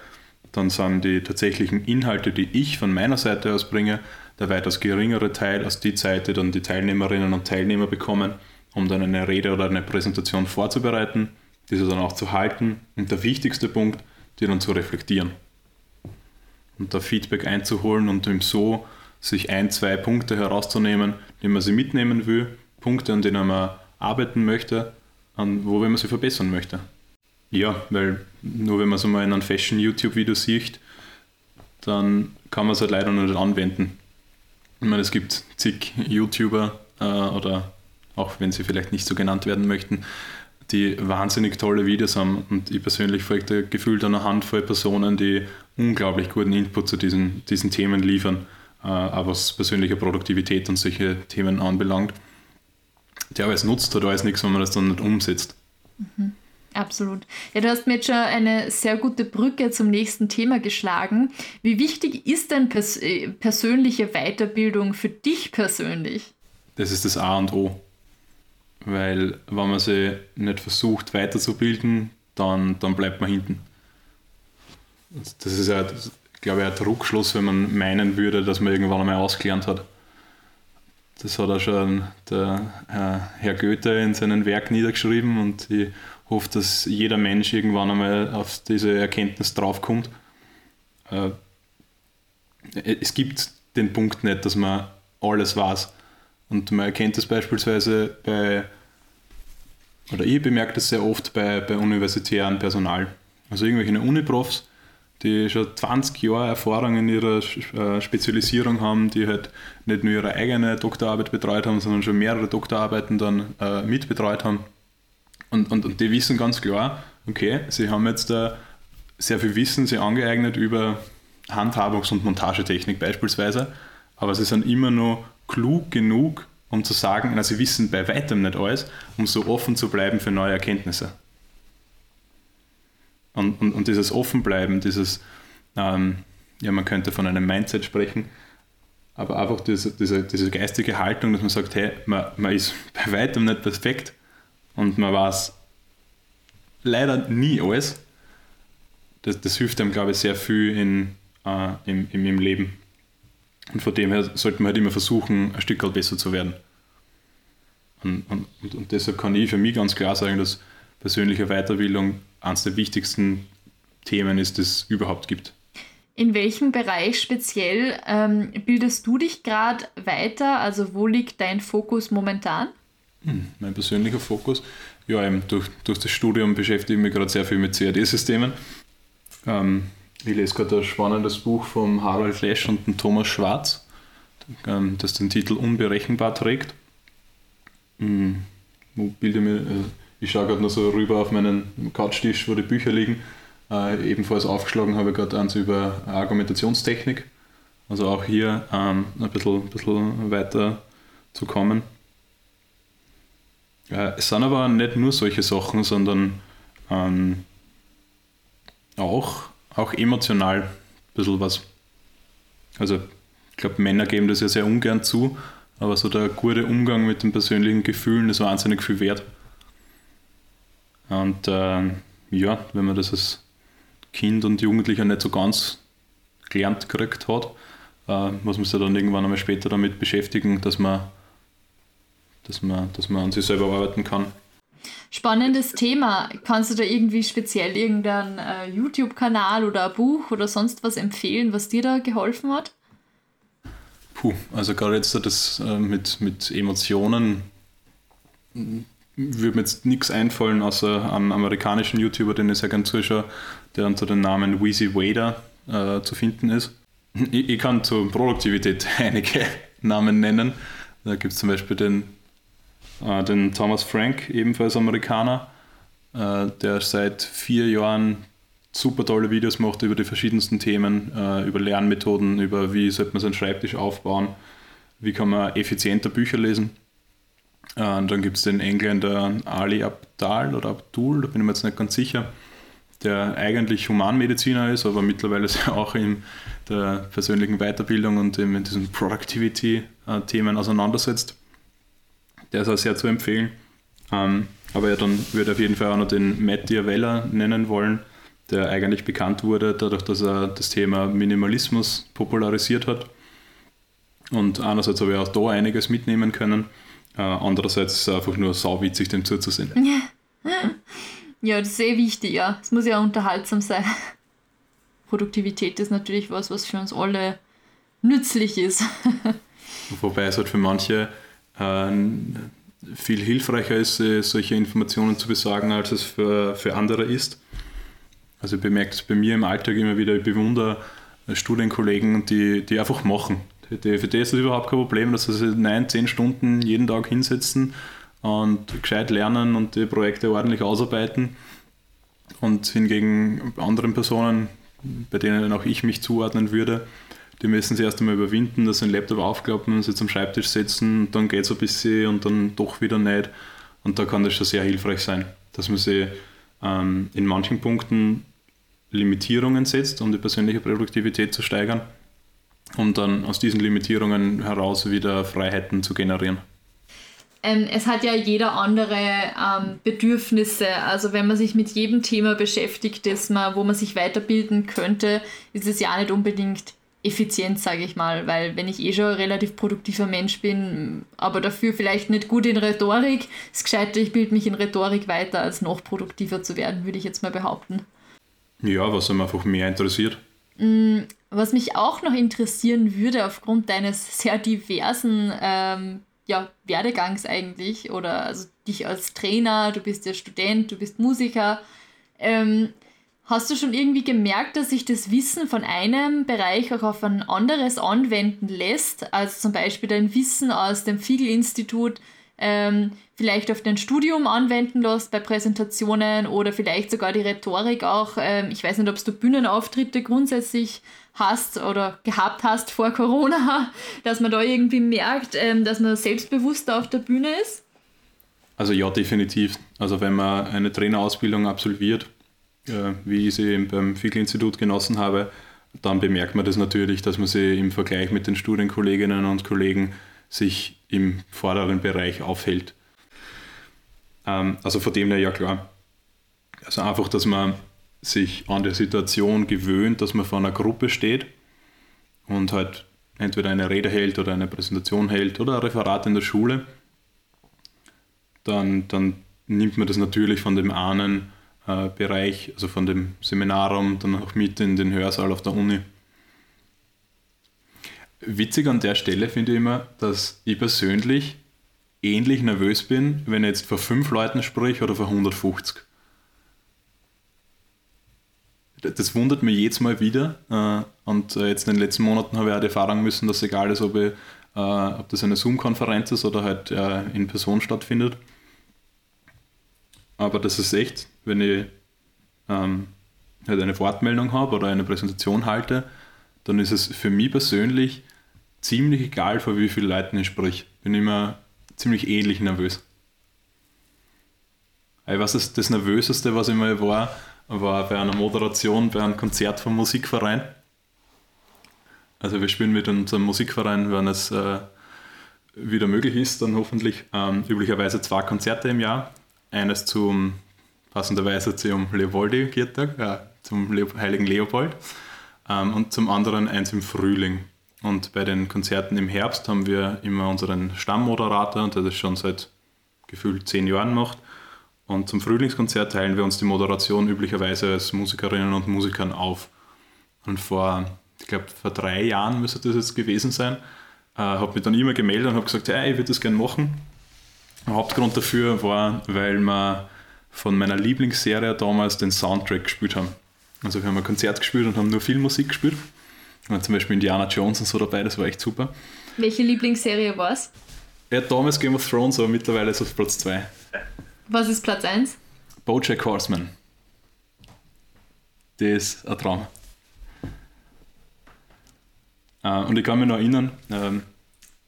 S2: dann sind die tatsächlichen Inhalte, die ich von meiner Seite aus bringe, der weitaus geringere Teil als die Zeit, die dann die Teilnehmerinnen und Teilnehmer bekommen, um dann eine Rede oder eine Präsentation vorzubereiten diese dann auch zu halten und der wichtigste Punkt, die dann zu reflektieren. und da Feedback einzuholen und ihm so sich ein, zwei Punkte herauszunehmen, die man sie mitnehmen will, Punkte, an denen man arbeiten möchte, an wo man sie verbessern möchte. Ja, weil nur wenn man so mal in einem Fashion-YouTube-Video sieht, dann kann man es halt leider nicht anwenden. Ich meine, es gibt zig YouTuber äh, oder auch wenn sie vielleicht nicht so genannt werden möchten, die wahnsinnig tolle Videos haben und ich persönlich folge gefühlt einer Handvoll Personen, die unglaublich guten Input zu diesen, diesen Themen liefern, äh, auch was persönliche Produktivität und solche Themen anbelangt. Der aber es nutzt hat alles nichts, wenn man das dann nicht umsetzt.
S1: Mhm. Absolut. Ja, du hast mir jetzt schon eine sehr gute Brücke zum nächsten Thema geschlagen. Wie wichtig ist denn pers äh, persönliche Weiterbildung für dich persönlich?
S2: Das ist das A und O. Weil wenn man sich nicht versucht weiterzubilden, dann, dann bleibt man hinten. Das ist ja, glaube ich, ein Druckschluss, wenn man meinen würde, dass man irgendwann einmal ausgelernt hat. Das hat auch schon der äh, Herr Goethe in seinem Werk niedergeschrieben und ich hoffe, dass jeder Mensch irgendwann einmal auf diese Erkenntnis draufkommt. Äh, es gibt den Punkt nicht, dass man alles weiß. Und man erkennt das beispielsweise bei, oder ich bemerke das sehr oft bei, bei universitären Personal. Also irgendwelche Uniprofs, die schon 20 Jahre Erfahrung in ihrer äh, Spezialisierung haben, die halt nicht nur ihre eigene Doktorarbeit betreut haben, sondern schon mehrere Doktorarbeiten dann äh, mitbetreut haben. Und, und, und die wissen ganz klar, okay, sie haben jetzt da sehr viel Wissen sie angeeignet über Handhabungs- und Montagetechnik beispielsweise, aber sie sind immer noch klug genug, um zu sagen, na, sie wissen bei weitem nicht alles, um so offen zu bleiben für neue Erkenntnisse. Und, und, und dieses Offenbleiben, dieses, ähm, ja, man könnte von einem Mindset sprechen, aber einfach diese, diese, diese geistige Haltung, dass man sagt, hey, man, man ist bei weitem nicht perfekt und man weiß leider nie alles. Das, das hilft einem, glaube ich, sehr viel in, äh, im, im, im Leben. Und von dem her sollte man halt immer versuchen, ein Stück halt besser zu werden. Und, und, und deshalb kann ich für mich ganz klar sagen, dass persönliche Weiterbildung eines der wichtigsten Themen ist, das es überhaupt gibt.
S1: In welchem Bereich speziell ähm, bildest du dich gerade weiter? Also wo liegt dein Fokus momentan?
S2: Hm, mein persönlicher Fokus? Ja, eben durch, durch das Studium beschäftige ich mich gerade sehr viel mit CAD-Systemen. Ähm, ich lese gerade ein spannendes Buch von Harald Lesch und dem Thomas Schwarz, ähm, das den Titel Unberechenbar trägt. Hm, wo bilde mir, äh, ich schaue gerade noch so rüber auf meinen Couchtisch, wo die Bücher liegen. Äh, ebenfalls aufgeschlagen habe ich gerade eins über Argumentationstechnik. Also auch hier ähm, ein bisschen, bisschen weiter zu kommen. Äh, es sind aber nicht nur solche Sachen, sondern ähm, auch auch emotional ein bisschen was. Also ich glaube, Männer geben das ja sehr ungern zu, aber so der gute Umgang mit den persönlichen Gefühlen ist wahnsinnig viel wert. Und äh, ja, wenn man das als Kind und Jugendlicher nicht so ganz gelernt gekriegt hat, äh, muss man sich dann irgendwann einmal später damit beschäftigen, dass man, dass man, dass man an sich selber arbeiten kann.
S1: Spannendes Thema. Kannst du da irgendwie speziell irgendeinen äh, YouTube-Kanal oder ein Buch oder sonst was empfehlen, was dir da geholfen hat?
S2: Puh, also gerade jetzt das äh, mit, mit Emotionen würde mir jetzt nichts einfallen, außer einen amerikanischen YouTuber, den ich sehr gerne zuschaue, der unter dem Namen Weezy Wader äh, zu finden ist. Ich, ich, kann zur Produktivität einige Namen nennen. Da gibt es zum Beispiel den äh, den Thomas Frank, ebenfalls Amerikaner, äh, der seit vier Jahren super tolle Videos macht über die verschiedensten Themen, äh, über Lernmethoden, über wie sollte man seinen Schreibtisch aufbauen, wie kann man effizienter Bücher lesen. Und dann gibt es den Engländer Ali Abdal oder Abdul, da bin ich mir jetzt nicht ganz sicher, der eigentlich Humanmediziner ist, aber mittlerweile sich auch in der persönlichen Weiterbildung und in diesen Productivity-Themen auseinandersetzt. Der ist auch sehr zu empfehlen. Ähm, aber ja, dann würde ich auf jeden Fall auch noch den Matt Diavella nennen wollen, der eigentlich bekannt wurde, dadurch, dass er das Thema Minimalismus popularisiert hat. Und einerseits habe ich auch da einiges mitnehmen können, äh, andererseits ist es einfach nur sauwitzig, dem zuzusehen.
S1: Ja. das ist eh wichtig, ja. Es muss ja unterhaltsam sein. Produktivität ist natürlich was, was für uns alle nützlich ist.
S2: Wobei es halt für manche viel hilfreicher ist, äh, solche Informationen zu besorgen, als es für, für andere ist. Also ich bemerke es bei mir im Alltag immer wieder, ich bewundere Studienkollegen, die, die einfach machen. Für die ist es überhaupt kein Problem, dass sie sich neun, zehn Stunden jeden Tag hinsetzen und gescheit lernen und die Projekte ordentlich ausarbeiten. Und hingegen anderen Personen, bei denen auch ich mich zuordnen würde, die müssen sich erst einmal überwinden, dass sie den Laptop aufklappen sich zum Schreibtisch setzen, dann geht es ein bisschen und dann doch wieder nicht. Und da kann das schon sehr hilfreich sein, dass man sich ähm, in manchen Punkten Limitierungen setzt, um die persönliche Produktivität zu steigern, um dann aus diesen Limitierungen heraus wieder Freiheiten zu generieren.
S1: Ähm, es hat ja jeder andere ähm, Bedürfnisse. Also wenn man sich mit jedem Thema beschäftigt, das man, wo man sich weiterbilden könnte, ist es ja nicht unbedingt effizient, sage ich mal, weil wenn ich eh schon ein relativ produktiver Mensch bin, aber dafür vielleicht nicht gut in Rhetorik, ist gescheiter, ich bilde mich in Rhetorik weiter, als noch produktiver zu werden, würde ich jetzt mal behaupten.
S2: Ja, was einem einfach mehr interessiert.
S1: Mm, was mich auch noch interessieren würde, aufgrund deines sehr diversen ähm, ja, Werdegangs eigentlich, oder also dich als Trainer, du bist ja Student, du bist Musiker, ähm, Hast du schon irgendwie gemerkt, dass sich das Wissen von einem Bereich auch auf ein anderes anwenden lässt? Also zum Beispiel dein Wissen aus dem Fiegel-Institut ähm, vielleicht auf dein Studium anwenden lässt bei Präsentationen oder vielleicht sogar die Rhetorik auch. Ähm, ich weiß nicht, ob du Bühnenauftritte grundsätzlich hast oder gehabt hast vor Corona, dass man da irgendwie merkt, ähm, dass man selbstbewusster auf der Bühne ist?
S2: Also ja, definitiv. Also wenn man eine Trainerausbildung absolviert, wie ich sie beim Fiegel-Institut genossen habe, dann bemerkt man das natürlich, dass man sie im Vergleich mit den Studienkolleginnen und Kollegen sich im vorderen Bereich aufhält. Ähm, also von dem her ja klar. Also einfach, dass man sich an der Situation gewöhnt, dass man vor einer Gruppe steht und halt entweder eine Rede hält oder eine Präsentation hält oder ein Referat in der Schule, dann, dann nimmt man das natürlich von dem einen äh, Bereich, also von dem Seminarraum, dann auch mit in den Hörsaal auf der Uni. Witzig an der Stelle finde ich immer, dass ich persönlich ähnlich nervös bin, wenn ich jetzt vor fünf Leuten sprich oder vor 150. Das wundert mich jedes Mal wieder. Äh, und äh, jetzt in den letzten Monaten habe ich auch die Erfahrung müssen, dass egal ist, ob, ich, ob das eine Zoom-Konferenz ist oder halt in Person stattfindet, aber das ist echt, wenn ich ähm, halt eine Wortmeldung habe oder eine Präsentation halte, dann ist es für mich persönlich ziemlich egal, vor wie vielen Leuten ich sprich. Bin immer ziemlich ähnlich nervös. Ich weiß, das, das Nervöseste, was ich mal war, war bei einer Moderation bei einem Konzert vom Musikverein. Also wir spielen mit unserem Musikverein, wenn es äh, wieder möglich ist, dann hoffentlich ähm, üblicherweise zwei Konzerte im Jahr eines zum, passenderweise zum Leopoldi-Viertag, äh, zum Le heiligen Leopold, ähm, und zum anderen eins im Frühling. Und bei den Konzerten im Herbst haben wir immer unseren Stammmoderator, der das schon seit gefühlt zehn Jahren macht. Und zum Frühlingskonzert teilen wir uns die Moderation üblicherweise als Musikerinnen und Musikern auf. Und vor, ich glaube, vor drei Jahren müsste das jetzt gewesen sein, äh, habe mich dann immer gemeldet und habe gesagt, hey, ich würde das gerne machen. Hauptgrund dafür war, weil wir von meiner Lieblingsserie damals den Soundtrack gespielt haben. Also wir haben ein Konzert gespielt und haben nur viel Musik gespielt. Und zum Beispiel Indiana Jones und so dabei, das war echt super.
S1: Welche Lieblingsserie war es?
S2: Ja, damals Game of Thrones, aber mittlerweile ist es Platz 2.
S1: Was ist Platz 1?
S2: Bojack Horseman. Das ist ein Traum. Äh, und ich kann mich noch erinnern, ähm,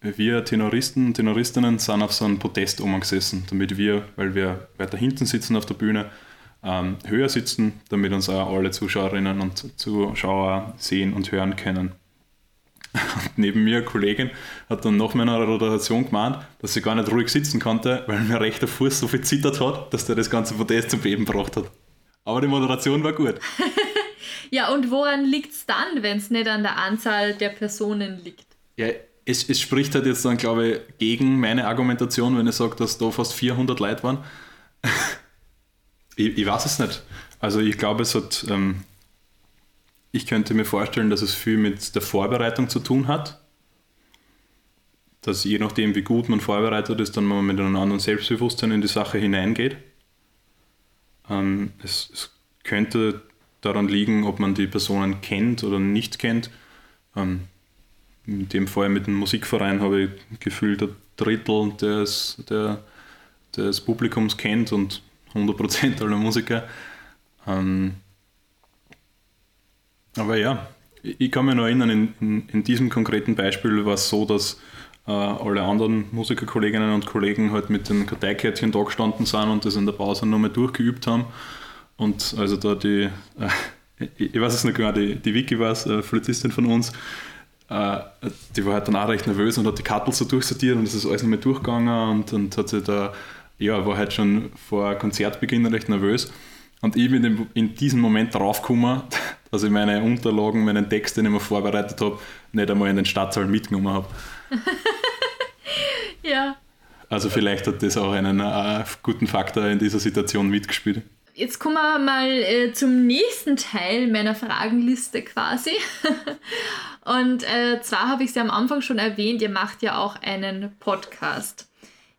S2: wir Tenoristen und Tenoristinnen sind auf so einem Podest umgesessen, damit wir, weil wir weiter hinten sitzen auf der Bühne, ähm, höher sitzen, damit uns auch alle Zuschauerinnen und Zuschauer sehen und hören können. Und neben mir eine Kollegin hat dann nach meiner Rotation gemeint, dass sie gar nicht ruhig sitzen konnte, weil mein rechter Fuß so viel zittert hat, dass der das ganze Podest zum Beben gebracht hat. Aber die Moderation war gut.
S1: ja, und woran liegt es dann, wenn es nicht an der Anzahl der Personen liegt?
S2: Ja, es, es spricht halt jetzt dann, glaube ich, gegen meine Argumentation, wenn ich sage, dass da fast 400 Leute waren. ich, ich weiß es nicht. Also ich glaube, es hat, ähm, ich könnte mir vorstellen, dass es viel mit der Vorbereitung zu tun hat. Dass je nachdem, wie gut man vorbereitet ist, dann man mit einem anderen Selbstbewusstsein in die Sache hineingeht. Ähm, es, es, könnte daran liegen, ob man die Personen kennt oder nicht kennt. Ähm, in dem Fall mit dem Musikverein habe ich gefühlt ein Drittel des, der, des Publikums kennt und 100% aller Musiker. Ähm, aber ja, ich kann mich noch erinnern, in, in, in diesem konkreten Beispiel war es so, dass äh, alle anderen Musikerkolleginnen und Kollegen halt mit den Karteikärtchen da gestanden sind und das in der Pause nochmal durchgeübt haben. Und also da die, äh, ich weiß es noch genau, die, die Vicky war es, äh, Flötistin von uns, äh, die war halt dann auch recht nervös und hat die Kartel so durchsortiert und das ist alles nochmal durchgegangen und, und hat sich da, ja, war halt schon vor Konzertbeginn recht nervös. Und ich bin in, in diesem Moment draufgekommen, dass ich meine Unterlagen, meinen Text, den ich mir vorbereitet habe, nicht einmal in den Stadtsaal mitgenommen habe.
S1: ja.
S2: Also vielleicht hat das auch einen äh, guten Faktor in dieser Situation mitgespielt.
S1: Jetzt kommen wir mal äh, zum nächsten Teil meiner Fragenliste quasi. Und äh, zwar habe ich es ja am Anfang schon erwähnt, ihr macht ja auch einen Podcast.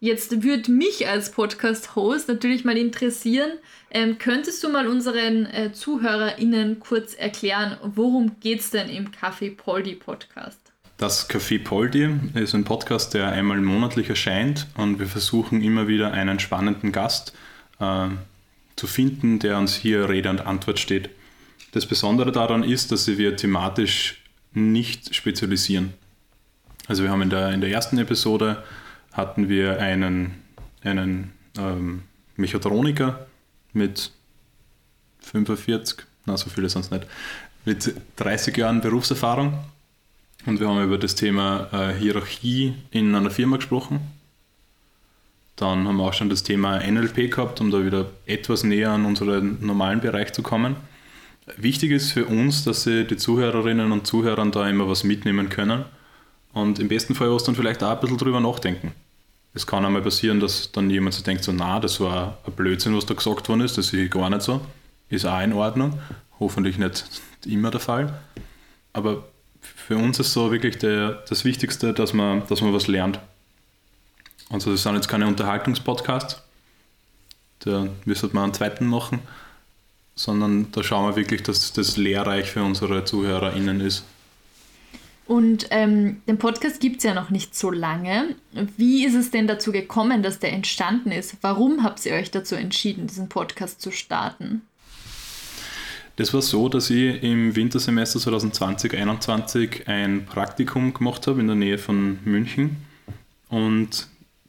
S1: Jetzt würde mich als Podcast-Host natürlich mal interessieren, ähm, könntest du mal unseren äh, ZuhörerInnen kurz erklären, worum geht es denn im Café Poldi Podcast?
S2: Das Café Poldi ist ein Podcast, der einmal monatlich erscheint und wir versuchen immer wieder einen spannenden Gast äh, zu finden, der uns hier Rede und Antwort steht. Das Besondere daran ist, dass wir thematisch nicht spezialisieren. Also wir haben in der, in der ersten Episode hatten wir einen, einen ähm, Mechatroniker mit 45, na so viele es nicht, mit 30 Jahren Berufserfahrung. Und wir haben über das Thema äh, Hierarchie in einer Firma gesprochen. Dann haben wir auch schon das Thema NLP gehabt, um da wieder etwas näher an unseren normalen Bereich zu kommen. Wichtig ist für uns, dass sie die Zuhörerinnen und Zuhörer da immer was mitnehmen können und im besten Fall was dann vielleicht auch ein bisschen drüber nachdenken. Es kann einmal passieren, dass dann jemand sich denkt, so, na, das war ein Blödsinn, was da gesagt worden ist, das sehe ich gar nicht so. Ist auch in Ordnung. Hoffentlich nicht immer der Fall. Aber für uns ist so wirklich der, das Wichtigste, dass man, dass man was lernt. Also das sind jetzt keine Unterhaltungspodcasts, da müsste man einen zweiten machen, sondern da schauen wir wirklich, dass das lehrreich für unsere ZuhörerInnen ist.
S1: Und ähm, den Podcast gibt es ja noch nicht so lange. Wie ist es denn dazu gekommen, dass der entstanden ist? Warum habt ihr euch dazu entschieden, diesen Podcast zu starten?
S2: Das war so, dass ich im Wintersemester 2020-2021 ein Praktikum gemacht habe in der Nähe von München. Und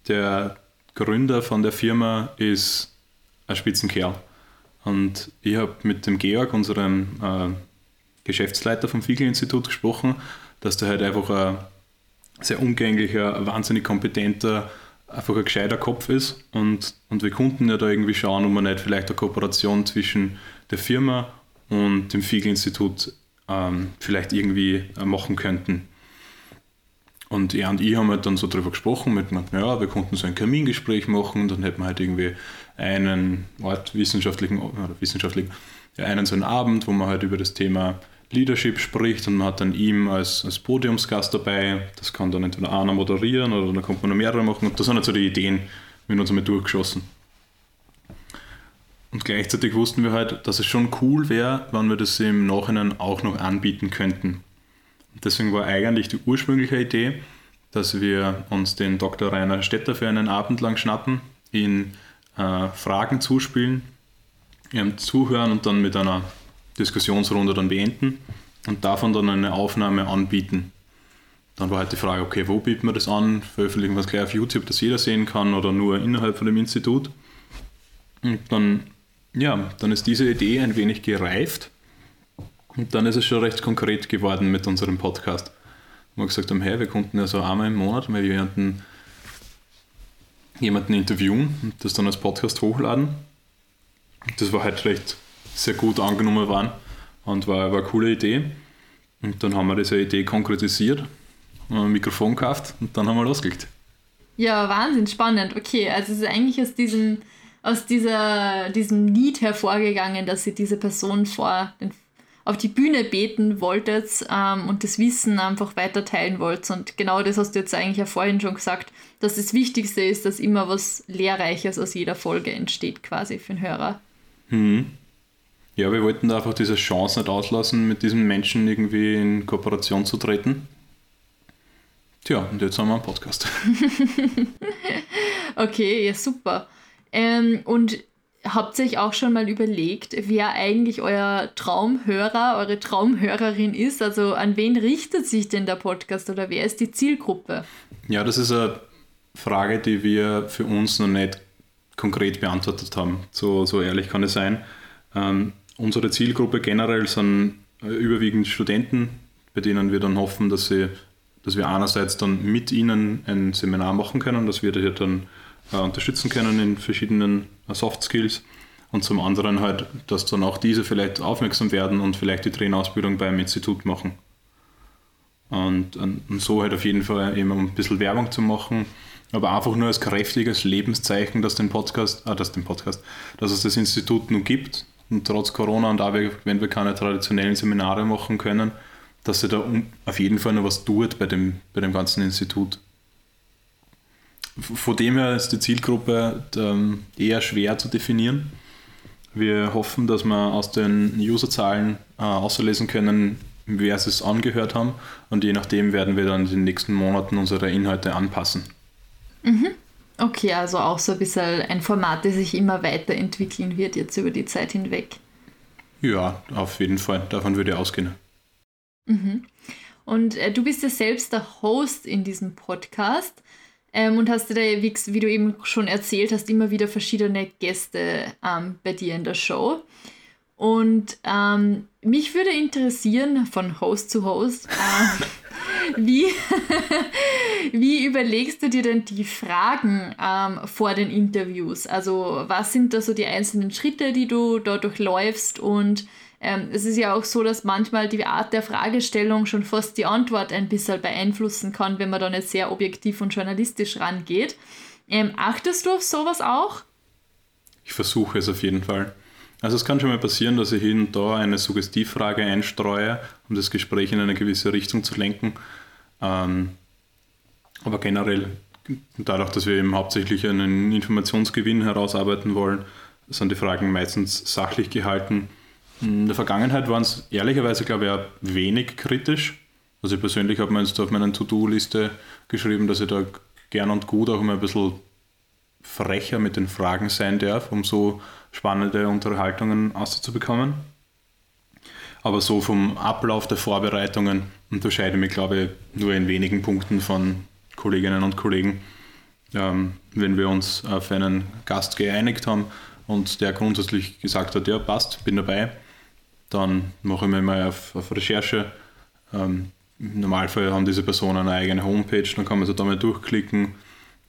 S2: der Gründer von der Firma ist ein Spitzenkerl. Und ich habe mit dem Georg, unserem äh, Geschäftsleiter vom Fiegel-Institut, gesprochen dass der halt einfach ein sehr umgänglicher, wahnsinnig kompetenter, einfach ein gescheiter Kopf ist. Und, und wir konnten ja da irgendwie schauen, ob wir nicht vielleicht eine Kooperation zwischen der Firma und dem Fiegel-Institut ähm, vielleicht irgendwie äh, machen könnten. Und er und ich haben halt dann so drüber gesprochen, mit ja, wir konnten so ein Kamingespräch machen, dann hätten wir halt irgendwie einen Ort wissenschaftlichen, oder wissenschaftlichen, ja, einen so einen Abend, wo man halt über das Thema Leadership spricht und man hat dann ihm als, als Podiumsgast dabei. Das kann dann entweder einer moderieren oder dann kommt man noch mehrere machen. Und das sind halt so die Ideen, wir uns einmal durchgeschossen. Und gleichzeitig wussten wir halt, dass es schon cool wäre, wenn wir das im Nachhinein auch noch anbieten könnten. Deswegen war eigentlich die ursprüngliche Idee, dass wir uns den Dr. Rainer Stetter für einen Abend lang schnappen, ihn äh, Fragen zuspielen, ihm zuhören und dann mit einer Diskussionsrunde dann beenden und davon dann eine Aufnahme anbieten. Dann war halt die Frage, okay, wo bieten wir das an? Veröffentlichen wir es gleich auf YouTube, dass jeder sehen kann oder nur innerhalb von dem Institut? Und dann, ja, dann ist diese Idee ein wenig gereift und dann ist es schon recht konkret geworden mit unserem Podcast. Wir gesagt haben, hey, wir konnten ja so einmal im Monat mal jemanden, jemanden interviewen und das dann als Podcast hochladen. Das war halt recht sehr gut angenommen waren und war, war eine coole Idee. Und dann haben wir diese Idee konkretisiert, ein Mikrofon gekauft und dann haben wir losgelegt.
S1: Ja, wahnsinnig spannend. Okay, also es ist eigentlich aus diesem, aus dieser, diesem Lied hervorgegangen, dass sie diese Person vor den, auf die Bühne beten wolltet ähm, und das Wissen einfach weiter teilen wollt. Und genau das hast du jetzt eigentlich ja vorhin schon gesagt, dass das Wichtigste ist, dass immer was Lehrreiches aus jeder Folge entsteht, quasi für den Hörer.
S2: Mhm. Ja, wir wollten da einfach diese Chance nicht auslassen, mit diesen Menschen irgendwie in Kooperation zu treten. Tja, und jetzt haben wir einen Podcast.
S1: okay, ja, super. Ähm, und habt ihr euch auch schon mal überlegt, wer eigentlich euer Traumhörer, eure Traumhörerin ist? Also an wen richtet sich denn der Podcast oder wer ist die Zielgruppe?
S2: Ja, das ist eine Frage, die wir für uns noch nicht konkret beantwortet haben. So, so ehrlich kann es sein. Ähm, unsere Zielgruppe generell sind äh, überwiegend Studenten, bei denen wir dann hoffen, dass, sie, dass wir einerseits dann mit ihnen ein Seminar machen können, dass wir das dann äh, unterstützen können in verschiedenen Soft Skills und zum anderen halt, dass dann auch diese vielleicht aufmerksam werden und vielleicht die Trainerausbildung beim Institut machen. Und, und, so halt auf jeden Fall eben ein bisschen Werbung zu machen, aber einfach nur als kräftiges Lebenszeichen, dass den Podcast, ah, dass den Podcast, dass es das Institut nun gibt und trotz Corona und auch wenn wir keine traditionellen Seminare machen können, dass sie da auf jeden Fall noch was tut bei dem, bei dem ganzen Institut. Von dem her ist die Zielgruppe ähm, eher schwer zu definieren. Wir hoffen, dass wir aus den Userzahlen äh, auslesen können, wer es angehört haben und je nachdem werden wir dann in den nächsten Monaten unsere Inhalte anpassen.
S1: Mhm. Okay, also auch so ein bisschen ein Format, das sich immer weiterentwickeln wird jetzt über die Zeit hinweg.
S2: Ja, auf jeden Fall. Davon würde ich ausgehen.
S1: Mhm. Und äh, du bist ja selbst der Host in diesem Podcast ähm, und hast da, wie, wie, du eben schon erzählt hast, immer wieder verschiedene Gäste ähm, bei dir in der Show. Und ähm, mich würde interessieren, von Host zu Host, äh, wie, wie überlegst du dir denn die Fragen ähm, vor den Interviews? Also was sind da so die einzelnen Schritte, die du da durchläufst? Und ähm, es ist ja auch so, dass manchmal die Art der Fragestellung schon fast die Antwort ein bisschen beeinflussen kann, wenn man da nicht sehr objektiv und journalistisch rangeht. Ähm, achtest du auf sowas auch?
S2: Ich versuche es auf jeden Fall. Also es kann schon mal passieren, dass ich hin und da eine Suggestivfrage einstreue, um das Gespräch in eine gewisse Richtung zu lenken. Ähm, aber generell, dadurch, dass wir eben hauptsächlich einen Informationsgewinn herausarbeiten wollen, sind die Fragen meistens sachlich gehalten. In der Vergangenheit waren es ehrlicherweise, glaube ich, auch wenig kritisch. Also ich persönlich habe mir jetzt auf meiner To-Do-Liste geschrieben, dass ich da gern und gut auch immer ein bisschen frecher mit den Fragen sein darf, um so spannende Unterhaltungen auszubekommen. Aber so vom Ablauf der Vorbereitungen unterscheide ich mich, glaube ich, nur in wenigen Punkten von Kolleginnen und Kollegen. Ähm, wenn wir uns auf einen Gast geeinigt haben und der grundsätzlich gesagt hat, ja passt, bin dabei, dann mache ich mir mal auf, auf Recherche. Ähm, Im Normalfall haben diese Personen eine eigene Homepage, dann kann man sich da mal durchklicken.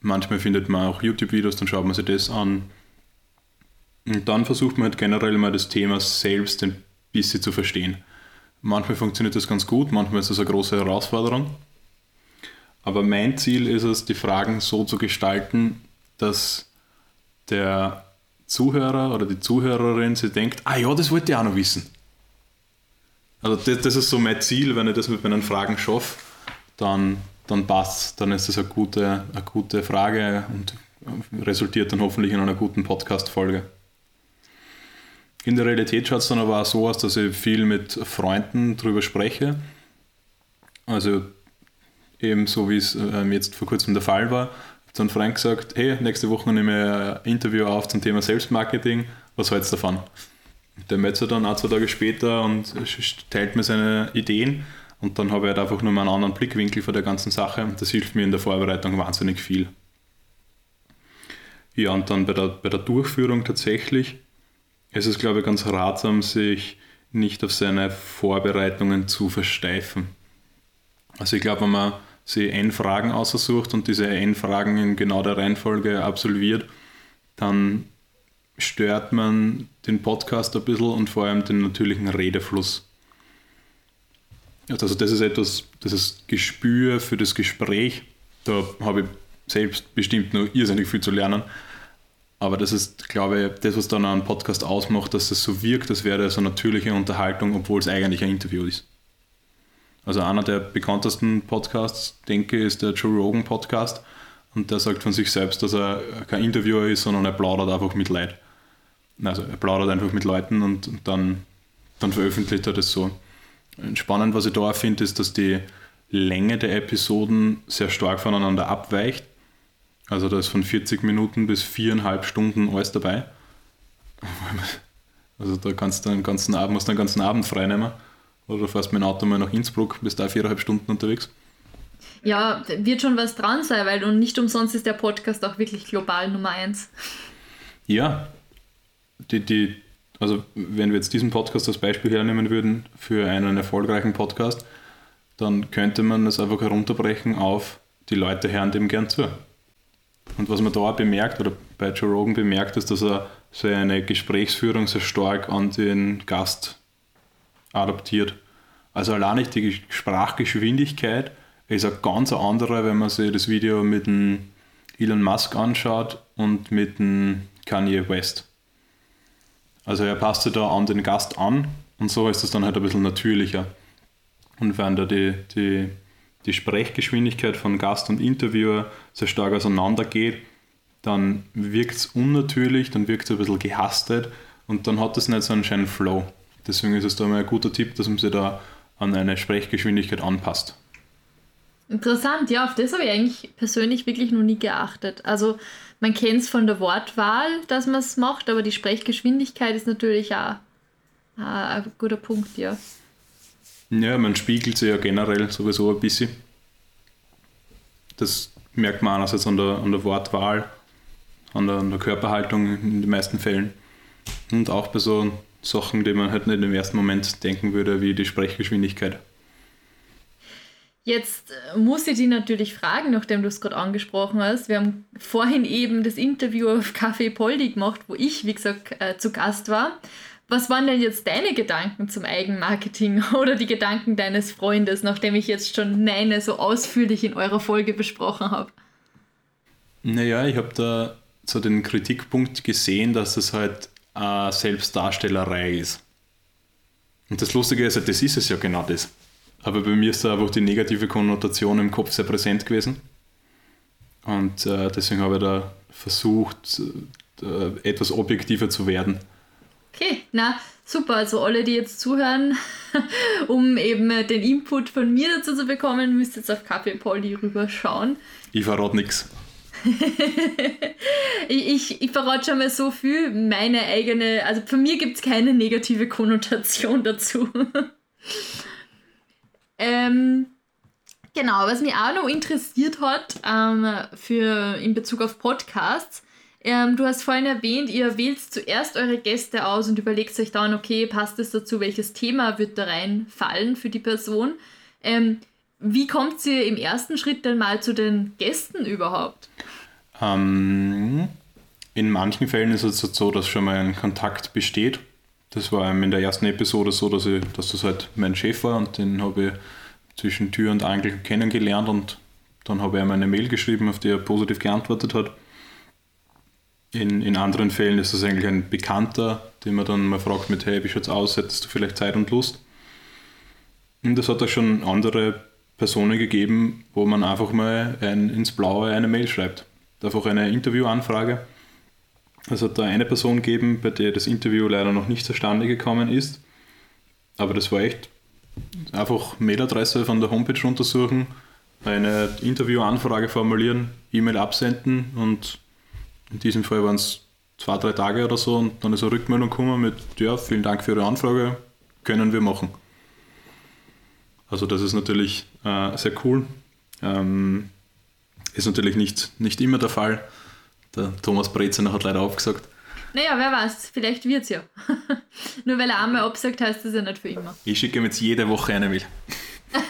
S2: Manchmal findet man auch YouTube-Videos, dann schaut man sich das an. Und dann versucht man halt generell mal das Thema selbst ein bisschen zu verstehen. Manchmal funktioniert das ganz gut, manchmal ist das eine große Herausforderung. Aber mein Ziel ist es, die Fragen so zu gestalten, dass der Zuhörer oder die Zuhörerin sich denkt, ah ja, das wollte ich auch noch wissen. Also das, das ist so mein Ziel, wenn ich das mit meinen Fragen schaffe, dann, dann passt Dann ist das eine gute, eine gute Frage und resultiert dann hoffentlich in einer guten Podcast-Folge. In der Realität schaut es dann aber auch so aus, dass ich viel mit Freunden darüber spreche. Also eben so wie es ähm, jetzt vor kurzem der Fall war. Habe dann Freund gesagt, hey, nächste Woche nehme ich ein Interview auf zum Thema Selbstmarketing, was hältst du davon? Der sich dann ein, zwei Tage später und teilt mir seine Ideen und dann habe ich halt einfach nur mal einen anderen Blickwinkel von der ganzen Sache und das hilft mir in der Vorbereitung wahnsinnig viel. Ja, und dann bei der, bei der Durchführung tatsächlich es ist, glaube ich, ganz ratsam, sich nicht auf seine Vorbereitungen zu versteifen. Also ich glaube, wenn man sich N-Fragen aussucht und diese N-Fragen in genau der Reihenfolge absolviert, dann stört man den Podcast ein bisschen und vor allem den natürlichen Redefluss. Also das ist etwas, das ist Gespür für das Gespräch. Da habe ich selbst bestimmt nur irrsinnig viel zu lernen. Aber das ist, glaube ich, das, was dann einen Podcast ausmacht, dass es so wirkt, als wäre so natürliche Unterhaltung, obwohl es eigentlich ein Interview ist. Also einer der bekanntesten Podcasts, denke ich, ist der Joe Rogan Podcast. Und der sagt von sich selbst, dass er kein Interviewer ist, sondern er plaudert einfach mit Leuten. Also er plaudert einfach mit Leuten und, dann, dann veröffentlicht er das so. Spannend, was ich da finde, ist, dass die Länge der Episoden sehr stark voneinander abweicht. Also da ist von 40 Minuten bis viereinhalb Stunden alles dabei. Also da kannst du den ganzen Abend, musst du den ganzen Abend freinehmen. Oder du fährst mit dem Auto mal nach Innsbruck, bist da viereinhalb Stunden unterwegs.
S1: Ja, wird schon was dran sein, weil und nicht umsonst ist der Podcast auch wirklich global Nummer eins.
S2: Ja, die, die, also wenn wir jetzt diesen Podcast als Beispiel hernehmen würden für einen erfolgreichen Podcast, dann könnte man das einfach herunterbrechen auf die Leute hören dem gern zu. Und was man da bemerkt, oder bei Joe Rogan bemerkt, ist, dass er seine Gesprächsführung sehr stark an den Gast adaptiert. Also allein nicht die Sprachgeschwindigkeit ist eine ganz andere, wenn man sich das Video mit dem Elon Musk anschaut und mit dem Kanye West. Also er passt sich da an den Gast an und so ist es dann halt ein bisschen natürlicher. Und wenn da die, die, die Sprechgeschwindigkeit von Gast und Interviewer sehr stark auseinander geht, dann wirkt es unnatürlich, dann wirkt es ein bisschen gehastet und dann hat es nicht so einen schönen Flow. Deswegen ist es da mal ein guter Tipp, dass man sich da an eine Sprechgeschwindigkeit anpasst.
S1: Interessant, ja, auf das habe ich eigentlich persönlich wirklich noch nie geachtet. Also man kennt es von der Wortwahl, dass man es macht, aber die Sprechgeschwindigkeit ist natürlich auch ein guter Punkt, ja.
S2: Ja, man spiegelt sie ja generell sowieso ein bisschen. Das merkt man einerseits an der, an der Wortwahl, an der, an der Körperhaltung in den meisten Fällen und auch bei so Sachen, die man halt nicht im ersten Moment denken würde, wie die Sprechgeschwindigkeit.
S1: Jetzt äh, muss ich dich natürlich fragen, nachdem du es gerade angesprochen hast. Wir haben vorhin eben das Interview auf Café Poldi gemacht, wo ich, wie gesagt, äh, zu Gast war. Was waren denn jetzt deine Gedanken zum Eigenmarketing oder die Gedanken deines Freundes, nachdem ich jetzt schon meine so ausführlich in eurer Folge besprochen habe?
S2: Naja, ich habe da so den Kritikpunkt gesehen, dass es halt eine Selbstdarstellerei ist. Und das Lustige ist, das ist es ja genau das. Aber bei mir ist da einfach die negative Konnotation im Kopf sehr präsent gewesen. Und äh, deswegen habe ich da versucht, äh, etwas objektiver zu werden.
S1: Okay, na super. Also alle, die jetzt zuhören, um eben den Input von mir dazu zu bekommen, müsst jetzt auf Kaffee Polly rüberschauen.
S2: Ich verrate nichts.
S1: ich, ich, verrate schon mal so viel. Meine eigene, also für mich gibt es keine negative Konnotation dazu. ähm, genau, was mich auch noch interessiert hat ähm, für, in Bezug auf Podcasts, ähm, du hast vorhin erwähnt, ihr wählt zuerst eure Gäste aus und überlegt euch dann, okay, passt es dazu, welches Thema wird da reinfallen für die Person. Ähm, wie kommt ihr im ersten Schritt denn mal zu den Gästen überhaupt?
S2: Ähm, in manchen Fällen ist es so, dass schon mal ein Kontakt besteht. Das war in der ersten Episode so, dass, ich, dass das halt mein Chef war und den habe ich zwischen Tür und Angel kennengelernt und dann habe ich ihm eine Mail geschrieben, auf die er positiv geantwortet hat. In, in anderen Fällen ist das eigentlich ein Bekannter, den man dann mal fragt mit, hey, wie schaut's aus, hättest du vielleicht Zeit und Lust? Und das hat auch schon andere Personen gegeben, wo man einfach mal ein, ins Blaue eine Mail schreibt. Einfach eine Interviewanfrage. Es hat da eine Person gegeben, bei der das Interview leider noch nicht zustande gekommen ist. Aber das war echt einfach Mailadresse von der Homepage untersuchen, eine Interviewanfrage formulieren, E-Mail absenden und in diesem Fall waren es zwei, drei Tage oder so und dann ist eine Rückmeldung gekommen mit, ja, vielen Dank für Ihre Anfrage, können wir machen. Also das ist natürlich äh, sehr cool. Ähm, ist natürlich nicht, nicht immer der Fall. Der Thomas Brezener hat leider aufgesagt.
S1: Naja, wer weiß, vielleicht wird es ja. Nur weil er einmal absagt, heißt das ja nicht für immer.
S2: Ich schicke ihm jetzt jede Woche eine Mail.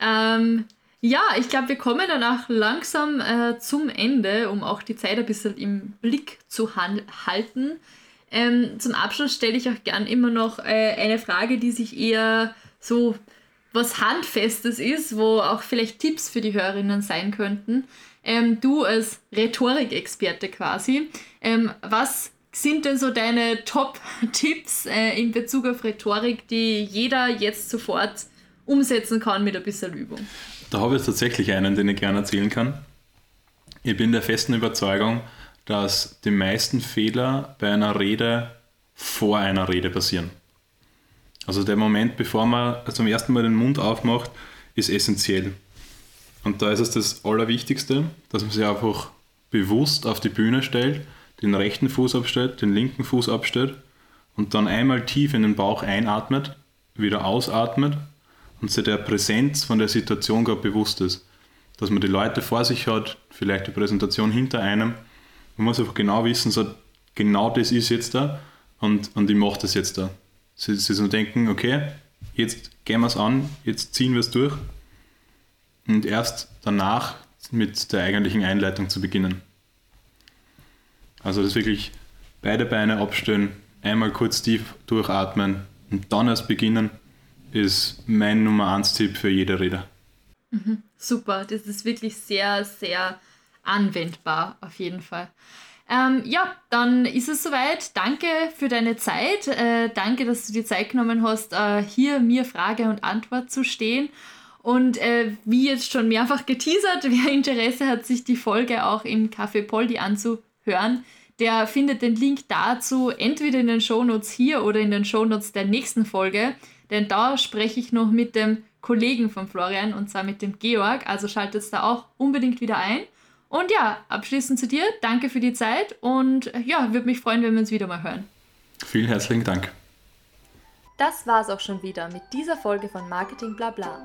S1: ähm, ja, ich glaube, wir kommen danach langsam äh, zum Ende, um auch die Zeit ein bisschen im Blick zu halten. Ähm, zum Abschluss stelle ich auch gern immer noch äh, eine Frage, die sich eher so was Handfestes ist, wo auch vielleicht Tipps für die Hörerinnen sein könnten. Ähm, du als Rhetorikexperte quasi, ähm, was sind denn so deine Top-Tipps äh, in Bezug auf Rhetorik, die jeder jetzt sofort umsetzen kann mit ein bisschen Übung?
S2: Da habe ich tatsächlich einen, den ich gerne erzählen kann. Ich bin der festen Überzeugung, dass die meisten Fehler bei einer Rede vor einer Rede passieren. Also der Moment, bevor man zum ersten Mal den Mund aufmacht, ist essentiell. Und da ist es das Allerwichtigste, dass man sich einfach bewusst auf die Bühne stellt, den rechten Fuß abstellt, den linken Fuß abstellt und dann einmal tief in den Bauch einatmet, wieder ausatmet und sich der Präsenz von der Situation gerade bewusst ist. Dass man die Leute vor sich hat, vielleicht die Präsentation hinter einem. Man muss einfach genau wissen, so, genau das ist jetzt da und, und ich mache das jetzt da. Sie, sie so denken, okay, jetzt gehen wir es an, jetzt ziehen wir es durch und erst danach mit der eigentlichen Einleitung zu beginnen. Also das wirklich beide Beine abstellen, einmal kurz tief durchatmen und dann erst beginnen, ist mein Nummer 1 Tipp für jede Rede.
S1: Mhm, super, das ist wirklich sehr, sehr anwendbar auf jeden Fall. Ähm, ja, dann ist es soweit. Danke für deine Zeit. Äh, danke, dass du dir Zeit genommen hast, äh, hier mir Frage und Antwort zu stehen. Und äh, wie jetzt schon mehrfach geteasert, wer Interesse hat, sich die Folge auch im Café Poldi anzuhören, der findet den Link dazu entweder in den Shownotes hier oder in den Shownotes der nächsten Folge. Denn da spreche ich noch mit dem Kollegen von Florian und zwar mit dem Georg. Also schaltet es da auch unbedingt wieder ein. Und ja, abschließend zu dir, danke für die Zeit und ja, würde mich freuen, wenn wir uns wieder mal hören.
S2: Vielen herzlichen Dank.
S1: Das war's auch schon wieder mit dieser Folge von Marketing Blabla.